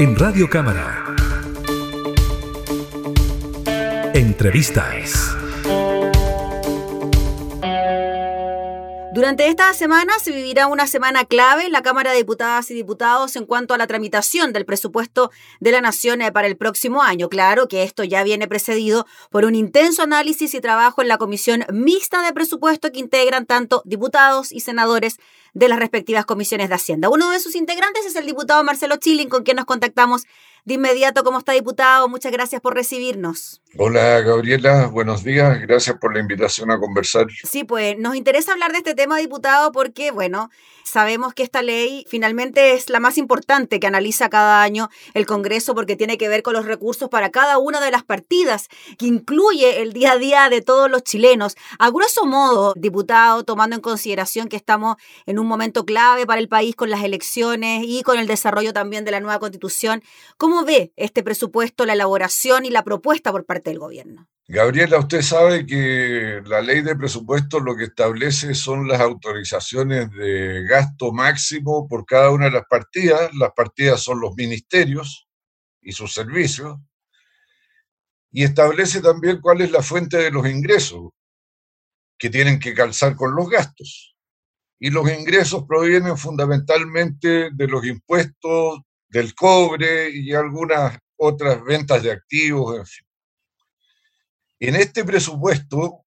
En Radio Cámara. Entrevistas. Durante esta semana se vivirá una semana clave en la Cámara de Diputadas y Diputados en cuanto a la tramitación del presupuesto de la Nación eh, para el próximo año. Claro que esto ya viene precedido por un intenso análisis y trabajo en la Comisión Mixta de Presupuesto que integran tanto diputados y senadores de las respectivas comisiones de Hacienda. Uno de sus integrantes es el diputado Marcelo Chilling, con quien nos contactamos de inmediato. ¿Cómo está, diputado? Muchas gracias por recibirnos. Hola, Gabriela. Buenos días. Gracias por la invitación a conversar. Sí, pues nos interesa hablar de este tema, diputado, porque, bueno, sabemos que esta ley finalmente es la más importante que analiza cada año el Congreso porque tiene que ver con los recursos para cada una de las partidas, que incluye el día a día de todos los chilenos. A grueso modo, diputado, tomando en consideración que estamos en un momento clave para el país con las elecciones y con el desarrollo también de la nueva constitución, ¿cómo ve este presupuesto, la elaboración y la propuesta por parte del gobierno? Gabriela, usted sabe que la ley de presupuesto lo que establece son las autorizaciones de gasto máximo por cada una de las partidas. Las partidas son los ministerios y sus servicios. Y establece también cuál es la fuente de los ingresos que tienen que calzar con los gastos. Y los ingresos provienen fundamentalmente de los impuestos del cobre y algunas otras ventas de activos, en fin. En este presupuesto,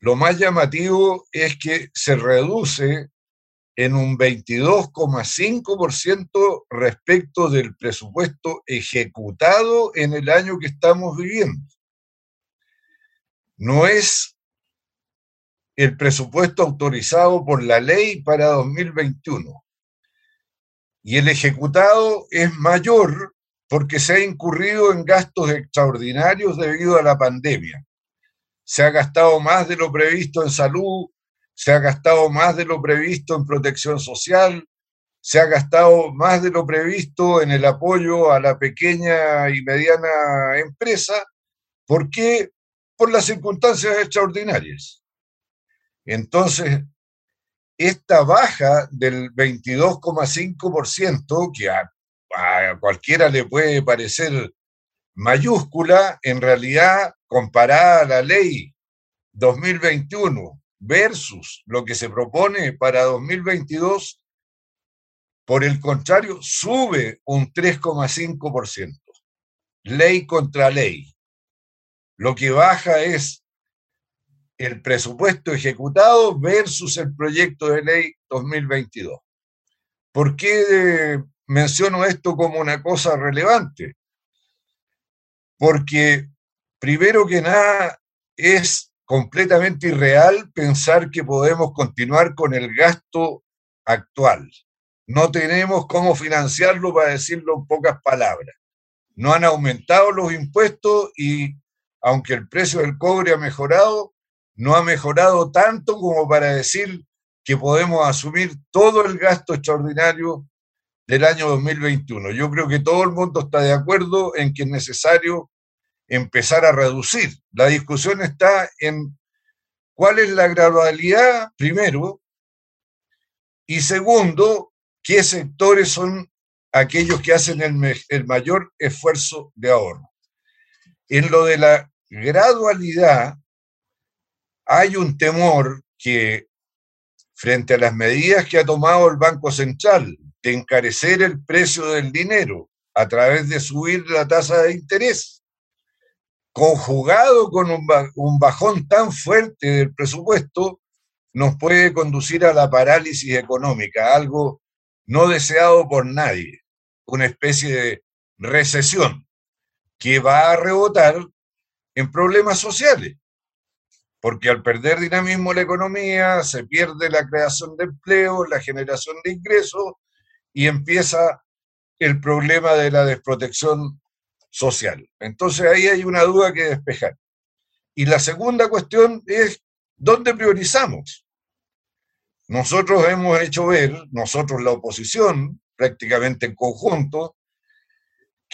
lo más llamativo es que se reduce en un 22,5% respecto del presupuesto ejecutado en el año que estamos viviendo. No es el presupuesto autorizado por la ley para 2021. Y el ejecutado es mayor porque se ha incurrido en gastos extraordinarios debido a la pandemia. Se ha gastado más de lo previsto en salud, se ha gastado más de lo previsto en protección social, se ha gastado más de lo previsto en el apoyo a la pequeña y mediana empresa. ¿Por qué? Por las circunstancias extraordinarias. Entonces, esta baja del 22,5%, que a, cualquiera le puede parecer mayúscula, en realidad, comparada a la ley 2021 versus lo que se propone para 2022, por el contrario, sube un 3,5%. Ley contra ley. Lo que baja es el presupuesto ejecutado versus el proyecto de ley 2022. ¿Por qué menciono esto como una cosa relevante? Porque primero que nada es completamente irreal pensar que podemos continuar con el gasto actual. No tenemos cómo financiarlo, para decirlo en pocas palabras. No han aumentado los impuestos y aunque el precio del cobre ha mejorado, no ha mejorado tanto como para decir que podemos asumir todo el gasto extraordinario del año 2021. Yo creo que todo el mundo está de acuerdo en que es necesario empezar a reducir. La discusión está en cuál es la gradualidad, primero, y segundo, qué sectores son aquellos que hacen el, el mayor esfuerzo de ahorro. En lo de la gradualidad, hay un temor que frente a las medidas que ha tomado el Banco Central de encarecer el precio del dinero a través de subir la tasa de interés, conjugado con un bajón tan fuerte del presupuesto, nos puede conducir a la parálisis económica, algo no deseado por nadie, una especie de recesión que va a rebotar en problemas sociales porque al perder dinamismo la economía, se pierde la creación de empleo, la generación de ingresos y empieza el problema de la desprotección social. Entonces ahí hay una duda que despejar. Y la segunda cuestión es, ¿dónde priorizamos? Nosotros hemos hecho ver, nosotros la oposición, prácticamente en conjunto,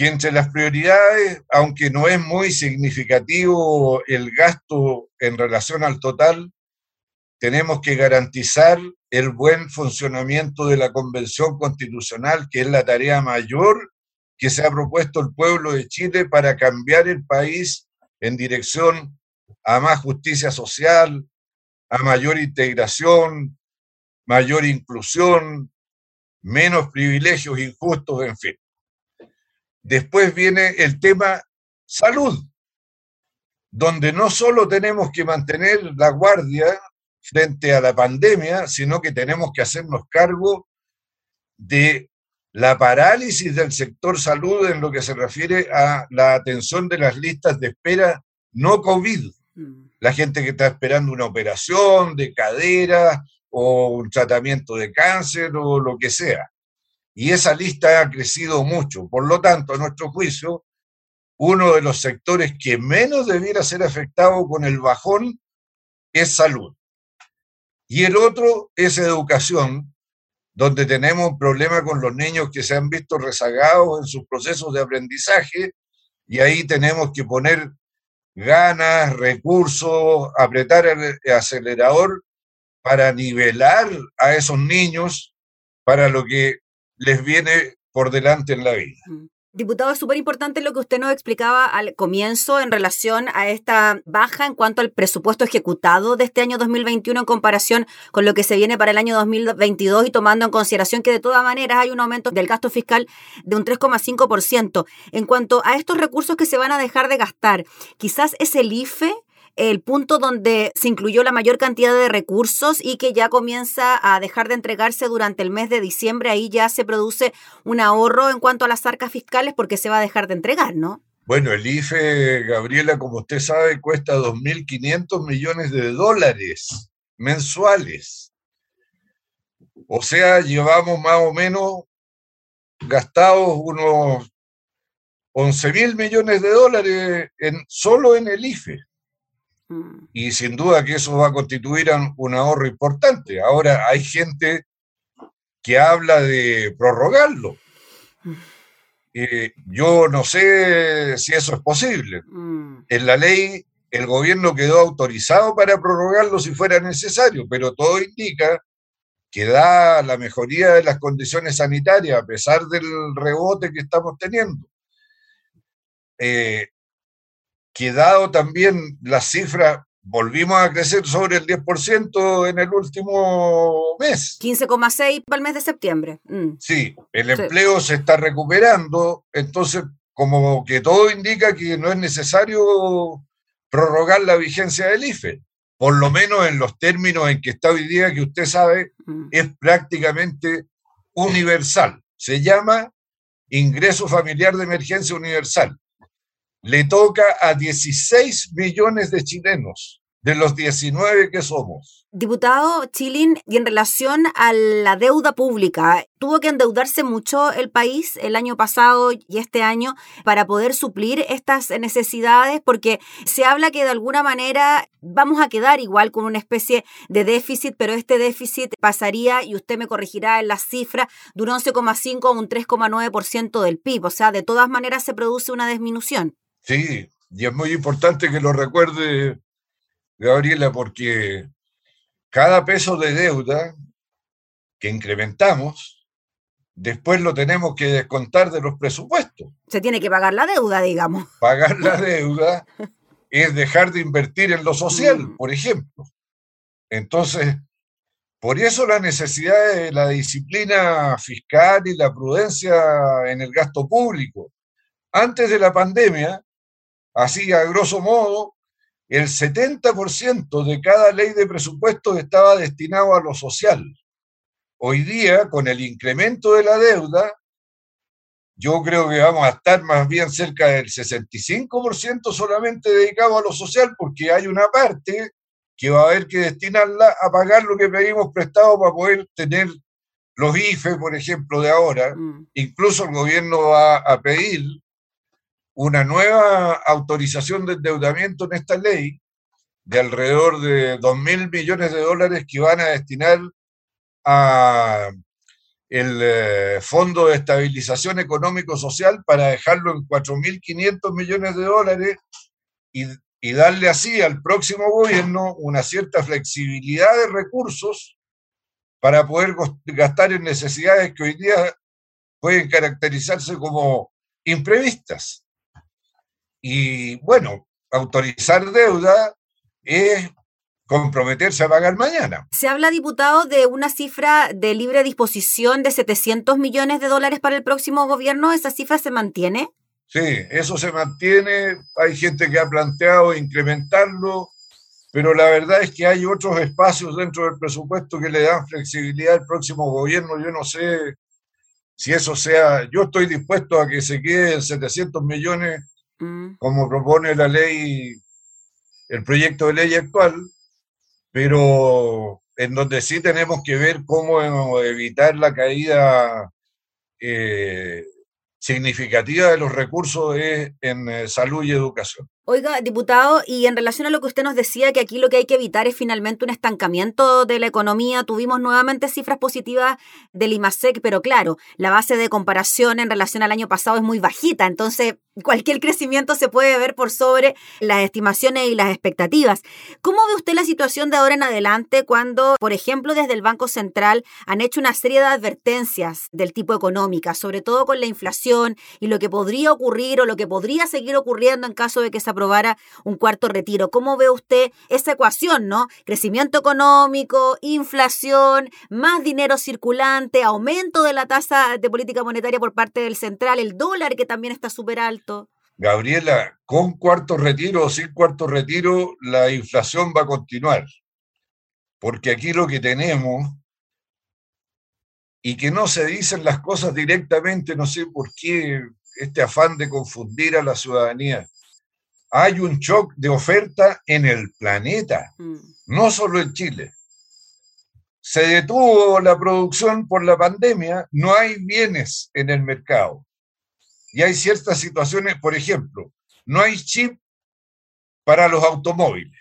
que entre las prioridades, aunque no es muy significativo el gasto en relación al total, tenemos que garantizar el buen funcionamiento de la Convención Constitucional, que es la tarea mayor que se ha propuesto el pueblo de Chile para cambiar el país en dirección a más justicia social, a mayor integración, mayor inclusión, menos privilegios injustos, en fin. Después viene el tema salud, donde no solo tenemos que mantener la guardia frente a la pandemia, sino que tenemos que hacernos cargo de la parálisis del sector salud en lo que se refiere a la atención de las listas de espera no COVID. Mm. La gente que está esperando una operación de cadera o un tratamiento de cáncer o lo que sea. Y esa lista ha crecido mucho. Por lo tanto, a nuestro juicio, uno de los sectores que menos debiera ser afectado con el bajón es salud. Y el otro es educación, donde tenemos un problema con los niños que se han visto rezagados en sus procesos de aprendizaje y ahí tenemos que poner ganas, recursos, apretar el acelerador para nivelar a esos niños para lo que les viene por delante en la vida. Mm. Diputado, es súper importante lo que usted nos explicaba al comienzo en relación a esta baja en cuanto al presupuesto ejecutado de este año 2021 en comparación con lo que se viene para el año 2022 y tomando en consideración que de todas maneras hay un aumento del gasto fiscal de un 3,5%. En cuanto a estos recursos que se van a dejar de gastar, quizás es el IFE el punto donde se incluyó la mayor cantidad de recursos y que ya comienza a dejar de entregarse durante el mes de diciembre. Ahí ya se produce un ahorro en cuanto a las arcas fiscales porque se va a dejar de entregar, ¿no? Bueno, el IFE, Gabriela, como usted sabe, cuesta 2.500 millones de dólares mensuales. O sea, llevamos más o menos gastados unos 11 mil millones de dólares en, solo en el IFE. Mm. Y sin duda que eso va a constituir un ahorro importante. Ahora hay gente que habla de prorrogarlo. Mm. Eh, yo no sé si eso es posible. Mm. En la ley el gobierno quedó autorizado para prorrogarlo si fuera necesario, pero todo indica que da la mejoría de las condiciones sanitarias a pesar del rebote que estamos teniendo. Eh, que dado también la cifra, volvimos a crecer sobre el 10% en el último mes. 15,6 para el mes de septiembre. Mm. Sí, el empleo se está recuperando, entonces como que todo indica que no es necesario prorrogar la vigencia del IFE, por lo menos en los términos en que está hoy día, que usted sabe, mm. es prácticamente universal. Se llama ingreso familiar de emergencia universal le toca a 16 millones de chilenos de los 19 que somos. Diputado Chilin, y en relación a la deuda pública, tuvo que endeudarse mucho el país el año pasado y este año para poder suplir estas necesidades, porque se habla que de alguna manera vamos a quedar igual con una especie de déficit, pero este déficit pasaría, y usted me corregirá en la cifra, de un 11,5 a un 3,9% del PIB. O sea, de todas maneras se produce una disminución. Sí, y es muy importante que lo recuerde, Gabriela, porque cada peso de deuda que incrementamos, después lo tenemos que descontar de los presupuestos. Se tiene que pagar la deuda, digamos. Pagar la deuda es dejar de invertir en lo social, mm. por ejemplo. Entonces, por eso la necesidad de la disciplina fiscal y la prudencia en el gasto público. Antes de la pandemia, Así, a grosso modo, el 70% de cada ley de presupuesto estaba destinado a lo social. Hoy día, con el incremento de la deuda, yo creo que vamos a estar más bien cerca del 65% solamente dedicado a lo social, porque hay una parte que va a haber que destinarla a pagar lo que pedimos prestado para poder tener los IFE, por ejemplo, de ahora. Mm. Incluso el gobierno va a pedir una nueva autorización de endeudamiento en esta ley de alrededor de 2 mil millones de dólares que van a destinar a el eh, Fondo de Estabilización Económico Social para dejarlo en 4.500 millones de dólares y darle así al próximo gobierno una cierta flexibilidad de recursos para poder gastar en necesidades que hoy día pueden caracterizarse como imprevistas. Y bueno, autorizar deuda es comprometerse a pagar mañana. Se habla, diputado, de una cifra de libre disposición de 700 millones de dólares para el próximo gobierno. ¿Esa cifra se mantiene? Sí, eso se mantiene. Hay gente que ha planteado incrementarlo, pero la verdad es que hay otros espacios dentro del presupuesto que le dan flexibilidad al próximo gobierno. Yo no sé si eso sea, yo estoy dispuesto a que se quede en 700 millones, mm. como propone la ley, el proyecto de ley actual, pero en donde sí tenemos que ver cómo evitar la caída eh, significativa de los recursos en eh, salud y educación. Oiga, diputado, y en relación a lo que usted nos decía, que aquí lo que hay que evitar es finalmente un estancamiento de la economía, tuvimos nuevamente cifras positivas del IMASEC, pero claro, la base de comparación en relación al año pasado es muy bajita, entonces cualquier crecimiento se puede ver por sobre las estimaciones y las expectativas. ¿Cómo ve usted la situación de ahora en adelante cuando, por ejemplo, desde el Banco Central han hecho una serie de advertencias del tipo económica, sobre todo con la inflación y lo que podría ocurrir o lo que podría seguir ocurriendo en caso de que se aprobara un cuarto retiro. ¿Cómo ve usted esa ecuación, no? Crecimiento económico, inflación, más dinero circulante, aumento de la tasa de política monetaria por parte del central, el dólar que también está súper alto. Gabriela, con cuarto retiro o sin cuarto retiro, la inflación va a continuar. Porque aquí lo que tenemos, y que no se dicen las cosas directamente, no sé por qué este afán de confundir a la ciudadanía hay un shock de oferta en el planeta, mm. no solo en Chile. Se detuvo la producción por la pandemia, no hay bienes en el mercado. Y hay ciertas situaciones, por ejemplo, no hay chip para los automóviles,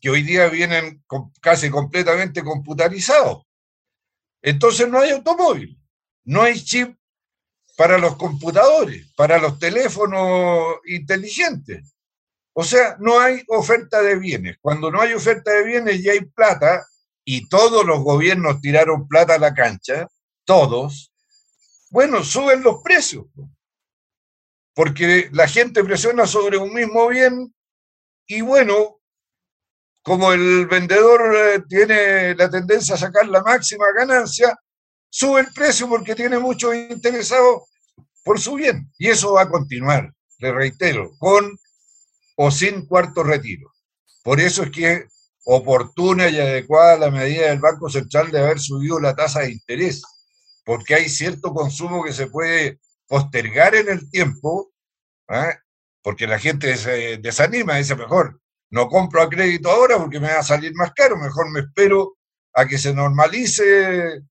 que hoy día vienen casi completamente computarizados. Entonces no hay automóvil, no hay chip para los computadores, para los teléfonos inteligentes. O sea, no hay oferta de bienes. Cuando no hay oferta de bienes y hay plata, y todos los gobiernos tiraron plata a la cancha, todos, bueno, suben los precios. Porque la gente presiona sobre un mismo bien y bueno, como el vendedor eh, tiene la tendencia a sacar la máxima ganancia, sube el precio porque tiene muchos interesados por su bien. Y eso va a continuar, le reitero, con o sin cuarto retiro. Por eso es que oportuna y adecuada la medida del Banco Central de haber subido la tasa de interés, porque hay cierto consumo que se puede postergar en el tiempo, ¿ah? porque la gente se desanima, dice mejor, no compro a crédito ahora porque me va a salir más caro, mejor me espero a que se normalice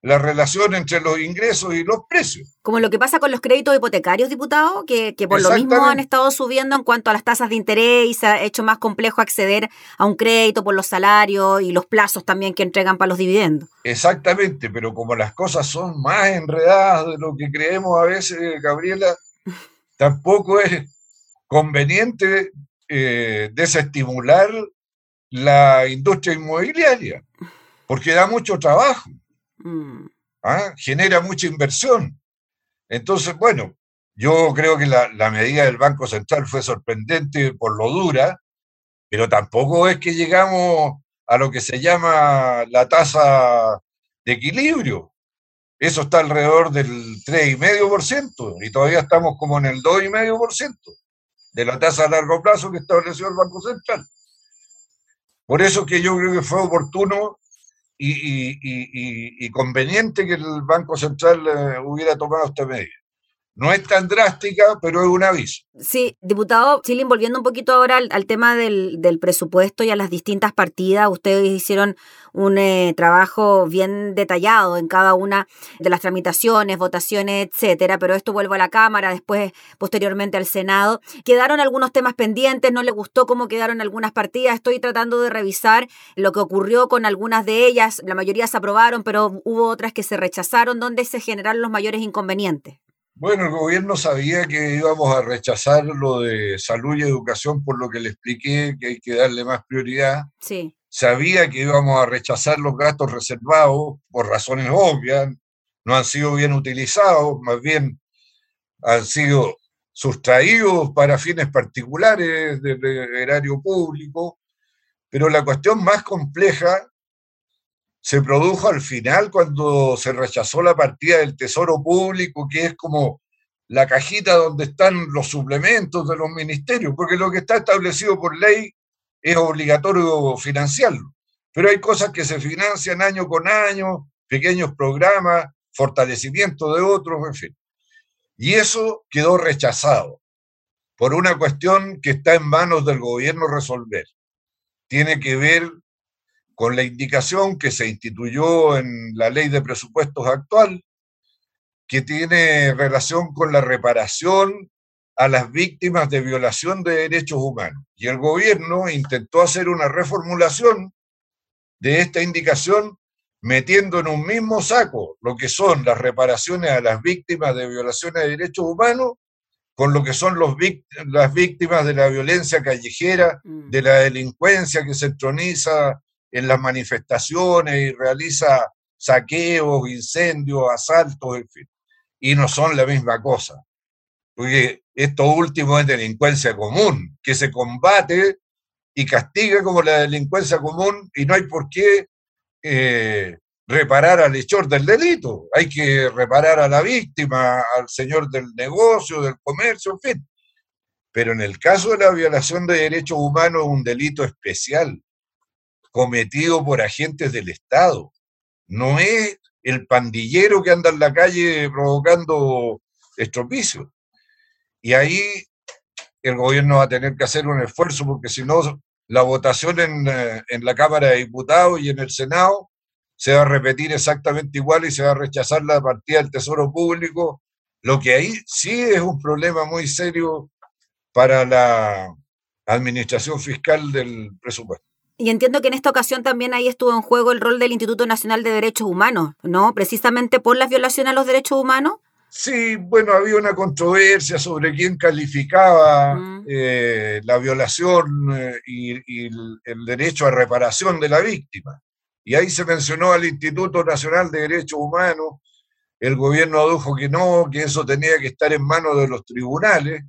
la relación entre los ingresos y los precios. Como lo que pasa con los créditos hipotecarios, diputado, que, que por lo mismo han estado subiendo en cuanto a las tasas de interés y se ha hecho más complejo acceder a un crédito por los salarios y los plazos también que entregan para los dividendos. Exactamente, pero como las cosas son más enredadas de lo que creemos a veces, Gabriela, tampoco es conveniente eh, desestimular la industria inmobiliaria, porque da mucho trabajo. Mm. ¿Ah? Genera mucha inversión. Entonces, bueno, yo creo que la, la, medida del Banco Central fue sorprendente por lo dura, pero tampoco es que llegamos a lo que se llama la tasa de equilibrio. Eso está alrededor del 3,5% y todavía estamos como en el 2,5% de la tasa a largo plazo que estableció el Banco Central. Por eso que yo creo que fue oportuno y, conveniente que el Banco Central eh, hubiera tomado esta medida. No es tan drástica, pero es un aviso. Sí, diputado Chilin, volviendo un poquito ahora al, tema del, presupuesto y a las distintas partidas, ustedes hicieron un eh, trabajo bien detallado en cada una de las tramitaciones, votaciones, etcétera, pero esto vuelve a la Cámara, después posteriormente al Senado. Quedaron algunos temas pendientes, no le gustó cómo quedaron algunas partidas, estoy tratando de revisar lo que ocurrió con algunas de ellas, la mayoría se aprobaron, pero hubo otras que se rechazaron, donde se generaron los mayores inconvenientes. Bueno, el gobierno sabía que íbamos a rechazar lo de salud y educación por lo que le expliqué que hay que darle más prioridad. Sí. Sabía que íbamos a rechazar los gastos reservados por razones obvias, no han sido bien utilizados, más bien han sido sustraídos para fines particulares del erario público, pero la cuestión más compleja se produjo al final cuando se rechazó la partida del Tesoro Público, que es como la cajita donde están los suplementos de los ministerios, porque lo que está establecido por ley es obligatorio financiarlo. Pero hay cosas que se financian año con año, pequeños programas, fortalecimiento de otros, en fin. Y eso quedó rechazado por una cuestión que está en manos del gobierno resolver. Tiene que ver con la indicación que se instituyó en la ley de presupuestos actual, que tiene relación con la reparación a las víctimas de violación de derechos humanos. Y el gobierno intentó hacer una reformulación de esta indicación metiendo en un mismo saco lo que son las reparaciones a las víctimas de violaciones de derechos humanos con lo que son los las víctimas de la violencia callejera, mm. de la delincuencia que se entroniza en las manifestaciones y realiza saqueos, incendios, asaltos, en fin y no son la misma cosa. Porque esto último es delincuencia común, que se combate y castiga como la delincuencia común y no hay por qué eh, reparar al hechor del delito. Hay que reparar a la víctima, al señor del negocio, del comercio, en fin. Pero en el caso de la violación de derechos humanos es un delito especial cometido por agentes del Estado. No es el pandillero que anda en la calle provocando estropicios. Y ahí el gobierno va a tener que hacer un esfuerzo porque si no, la votación en, eh, en, la Cámara de Diputados y en el Senado se va a repetir exactamente igual y se va a rechazar la partida del Tesoro Público, lo que ahí sí es un problema muy serio para la administración fiscal del presupuesto. Y entiendo que en esta ocasión también ahí estuvo en juego el rol del Instituto Nacional de Derechos Humanos, ¿no? Precisamente por las violaciones a los derechos humanos. Sí, bueno, había una controversia sobre quién calificaba mm. eh, la violación eh, y, el, derecho a reparación de la víctima. Y ahí se mencionó al Instituto Nacional de Derechos Humanos, el gobierno dijo que no, que eso tenía que estar en manos de los tribunales,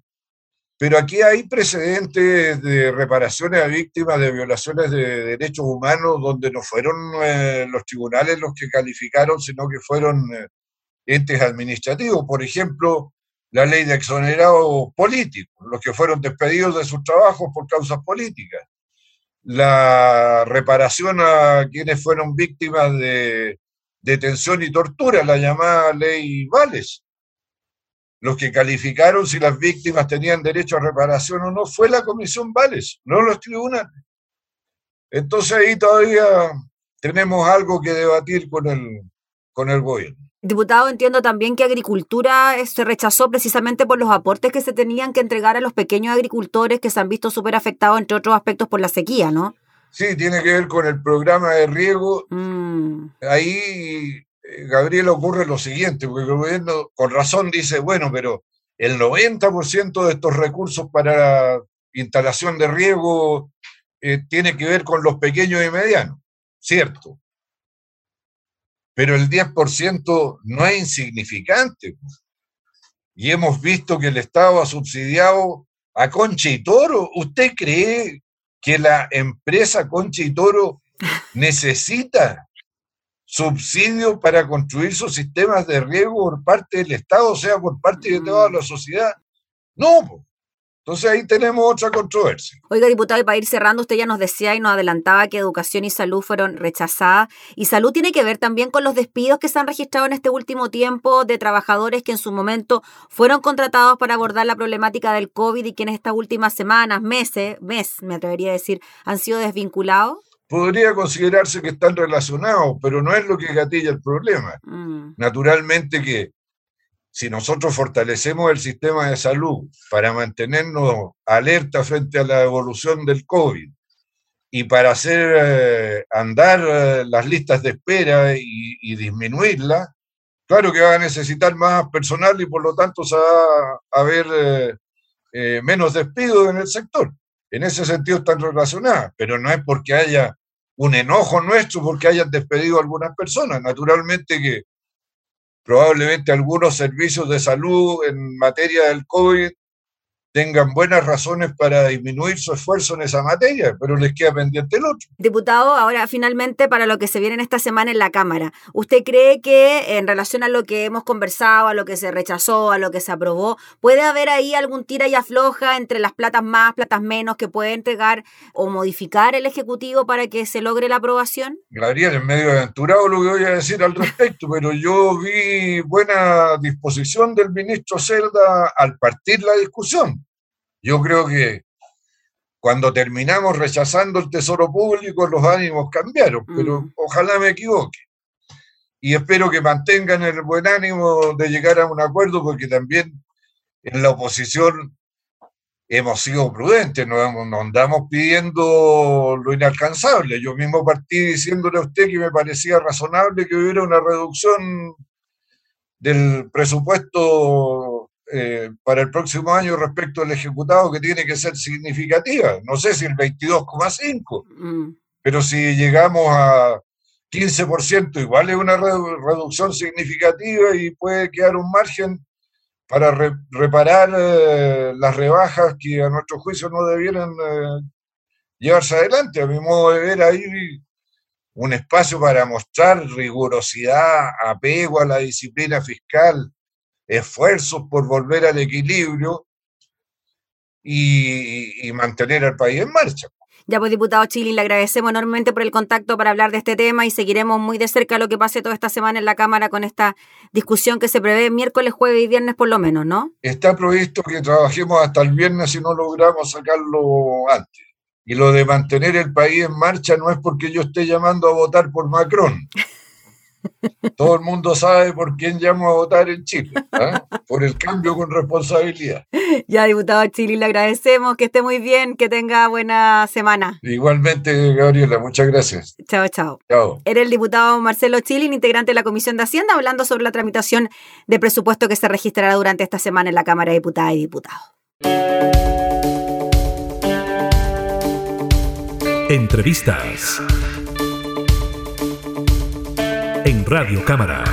pero aquí hay precedentes de reparaciones a víctimas de violaciones de derechos humanos donde no fueron eh, los tribunales los que calificaron, sino que fueron eh, entes administrativos. Por ejemplo, la ley de exonerados políticos, los que fueron despedidos de sus trabajos por causas políticas. La reparación a quienes fueron víctimas de detención y tortura, la llamada ley Vales los que calificaron si las víctimas tenían derecho a reparación o no fue la Comisión Vales, no los tribunales. Entonces ahí todavía tenemos algo que debatir con el, con el gobierno. Diputado, entiendo también que agricultura se rechazó precisamente por los aportes que se tenían que entregar a los pequeños agricultores que se han visto súper afectados, entre otros aspectos, por la sequía, ¿no? Sí, tiene que ver con el programa de riego. Mm. Ahí eh, Gabriel, ocurre lo siguiente, porque el gobierno con razón dice, bueno, pero el 90% de estos recursos para instalación de riego eh, tiene que ver con los pequeños y medianos, cierto. Pero el 10% no es insignificante. Y hemos visto que el Estado ha subsidiado a Concha y Toro. ¿Usted cree que la empresa Concha y Toro necesita subsidio para construir sus sistemas de riego por parte del Estado, o sea, por parte de toda mm. la sociedad. No, entonces ahí tenemos otra controversia. Oiga, diputado, y para ir cerrando, usted ya nos decía y nos adelantaba que educación y salud fueron rechazadas. Y salud tiene que ver también con los despidos que se han registrado en este último tiempo de trabajadores que en su momento fueron contratados para abordar la problemática del COVID y que en estas últimas semanas, meses, mes, me atrevería a decir, han sido desvinculados podría considerarse que están relacionados, pero no es lo que gatilla el problema. Mm. Naturalmente que si nosotros fortalecemos el sistema de salud para mantenernos alerta frente a la evolución del COVID y para hacer eh, andar eh, las listas de espera y, disminuirlas, claro que va a necesitar más personal y por lo tanto se va a haber eh, menos despidos en el sector. En ese sentido están relacionadas, pero no es porque haya un enojo nuestro porque hayan despedido a algunas personas. Naturalmente que probablemente algunos servicios de salud en materia del COVID tengan buenas razones para disminuir su esfuerzo en esa materia, pero les queda pendiente el otro. Diputado, ahora finalmente para lo que se viene en esta semana en la Cámara, ¿usted cree que en relación a lo que hemos conversado, a lo que se rechazó, a lo que se aprobó, puede haber ahí algún tira y afloja entre las platas más, platas menos que puede entregar o modificar el Ejecutivo para que se logre la aprobación? Gabriel, es medio aventurado lo que voy a decir al respecto, pero yo vi buena disposición del ministro Celda al partir la discusión. Yo creo que cuando terminamos rechazando el tesoro público, los ánimos cambiaron, pero mm. ojalá me equivoque. Y espero que mantengan el buen ánimo de llegar a un acuerdo, porque también en la oposición hemos sido prudentes, no, no andamos pidiendo lo inalcanzable. Yo mismo partí diciéndole a usted que me parecía razonable que hubiera una reducción del presupuesto eh, para el próximo año respecto al ejecutado que tiene que ser significativa. No sé si el 22,5, mm. pero si llegamos a 15%, igual es una reducción significativa y puede quedar un margen para reparar eh, las rebajas que a nuestro juicio no debieran eh, llevarse adelante. A mi modo de ver ahí un espacio para mostrar rigurosidad, apego a la disciplina fiscal, esfuerzos por volver al equilibrio y, mantener al país en marcha. Ya pues, diputado Chili, le agradecemos enormemente por el contacto para hablar de este tema y seguiremos muy de cerca lo que pase toda esta semana en la Cámara con esta discusión que se prevé miércoles, jueves y viernes por lo menos, ¿no? Está previsto que trabajemos hasta el viernes si no logramos sacarlo antes. Y lo de mantener el país en marcha no es porque yo esté llamando a votar por Macron. Todo el mundo sabe por quién llamo a votar en Chile, ¿ah? por el cambio con responsabilidad. Ya, diputado Chile, le agradecemos, que esté muy bien, que tenga buena semana. Igualmente, Gabriela, muchas gracias. Chao, chao. Chao. Era el diputado Marcelo Chilin, integrante de la Comisión de Hacienda, hablando sobre la tramitación de presupuesto que se registrará durante esta semana en la Cámara de Diputadas y Diputados. Entrevistas en Radio Cámara.